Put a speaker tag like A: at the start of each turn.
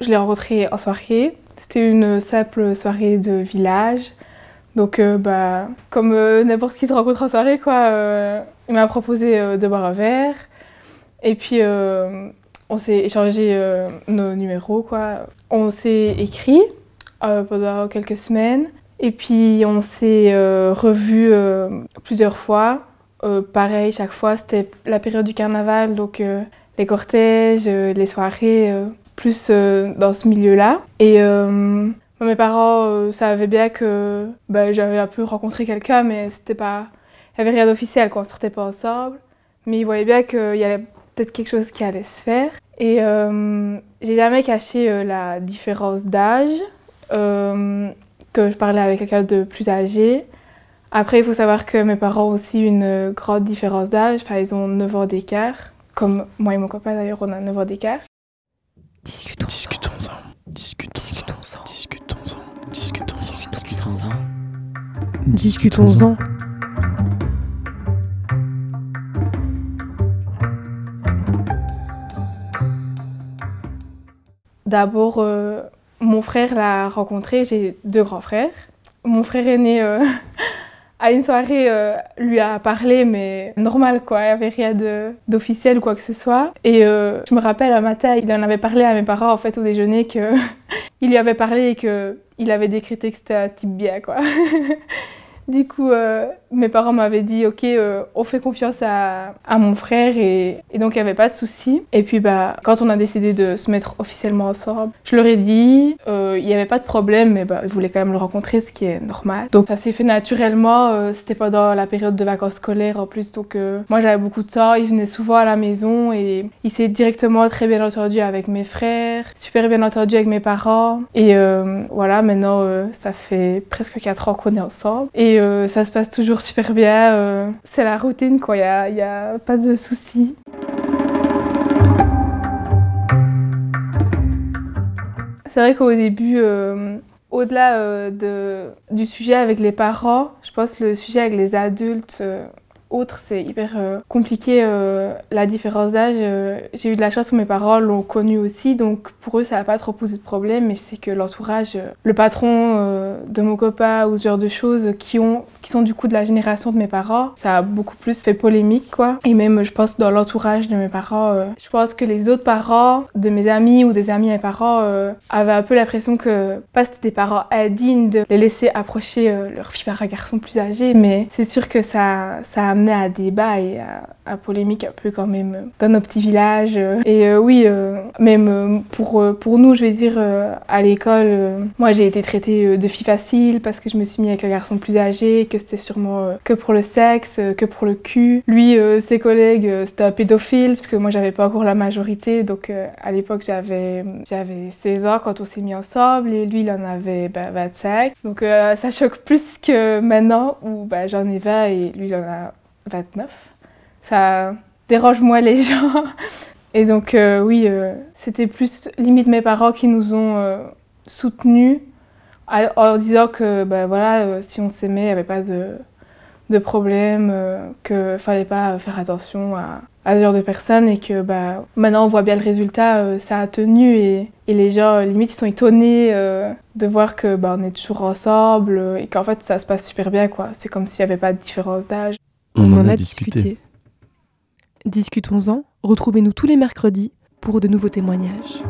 A: je l'ai rencontré en soirée. C'était une simple soirée de village. Donc, bah, comme n'importe qui se rencontre en soirée, quoi, il m'a proposé de boire un verre. Et puis, on s'est échangé nos numéros, quoi. On s'est écrit pendant quelques semaines. Et puis, on s'est revus plusieurs fois. pareil, chaque fois, c'était la période du carnaval, donc les cortèges, les soirées plus euh, dans ce milieu-là. Et euh, mes parents euh, savaient bien que bah, j'avais un peu rencontré quelqu'un, mais c'était pas. Il n'y avait rien d'officiel, quoi. On sortait pas ensemble. Mais ils voyaient bien qu'il y avait peut-être quelque chose qui allait se faire. Et j'ai jamais caché la différence d'âge, que je parlais avec quelqu'un de plus âgé. Après, il faut savoir que mes parents ont aussi une grande différence d'âge. Enfin, ils ont 9 ans d'écart. Comme moi et mon copain, d'ailleurs, on a 9 ans d'écart.
B: Discutons-en.
A: D'abord, euh, mon frère l'a rencontré. J'ai deux grands frères. Mon frère aîné euh, à une soirée, euh, lui a parlé, mais normal quoi, il n'y avait rien d'officiel ou quoi que ce soit. Et je me rappelle un matin, il en avait parlé à mes parents en fait au déjeuner que il lui avait parlé et que il avait décrété que c'était un type bien quoi. Du coup, euh, mes parents m'avaient dit, ok, euh, on fait confiance à, mon frère et, donc il n'y avait pas de souci. Et puis bah, quand on a décidé de se mettre officiellement ensemble, je leur ai dit, euh, il n'y avait pas de problème, mais bah, ils voulaient quand même le rencontrer, ce qui est normal. Donc ça s'est fait naturellement, c'était pendant la période de vacances scolaires en plus, donc moi j'avais beaucoup de temps, il venait souvent à la maison et il s'est directement très bien entendu avec mes frères, super bien entendu avec mes parents. Et voilà, maintenant ça fait presque 4 ans qu'on est ensemble. Et euh, ça se passe toujours super bien. Euh, c'est la routine, quoi. Il n'y a, pas de soucis. C'est vrai qu'au début, euh, au-delà de, du sujet avec les parents, je pense le sujet avec les adultes, autre, c'est hyper euh, compliqué euh, la différence d'âge. Euh, j'ai eu de la chance que mes parents l'ont connu aussi, donc pour eux ça n'a pas trop posé de problème, mais c'est que l'entourage, le patron de mon copain ou ce genre de choses qui, ont, qui sont du coup de la génération de mes parents, ça a beaucoup plus fait polémique quoi. Et même je pense dans l'entourage de mes parents, je pense que les autres parents de mes amis ou des amis de mes parents avaient un peu l'impression que pas c'était des parents indignes de les laisser approcher leur fille par un garçon plus âgé, mais c'est sûr que ça, ça a à débat et à, polémique un peu quand même dans nos petits villages. Et euh, oui, euh, même euh, pour, pour nous, je vais dire, à l'école, moi j'ai été traitée de fille facile parce que je me suis mis avec un garçon plus âgé, que c'était sûrement que pour le sexe, que pour le cul. Lui, ses collègues, c'était un pédophile parce que moi j'avais pas encore la majorité, donc à l'époque j'avais j'avais 16 ans quand on s'est mis ensemble et lui il en avait 25. Ben, donc ça choque plus que maintenant où ben, j'en ai 20 et lui il en a 29. Ça dérange moins les gens. Et donc euh, oui, euh, c'était plus limite mes parents qui nous ont euh, soutenus en disant que ben, voilà, si on s'aimait, il n'y avait pas de, de problème, qu'il ne fallait pas faire attention à, à, ce genre de personnes et que bah, maintenant on voit bien le résultat, ça a tenu et, et, les gens limite ils sont étonnés de voir que bah, on est toujours ensemble et qu'en fait ça se passe super bien. C'est comme s'il n'y avait pas de différence d'âge.
C: On, en, a, discuté. Discutons-en. Retrouvez-nous tous les mercredis pour de nouveaux témoignages.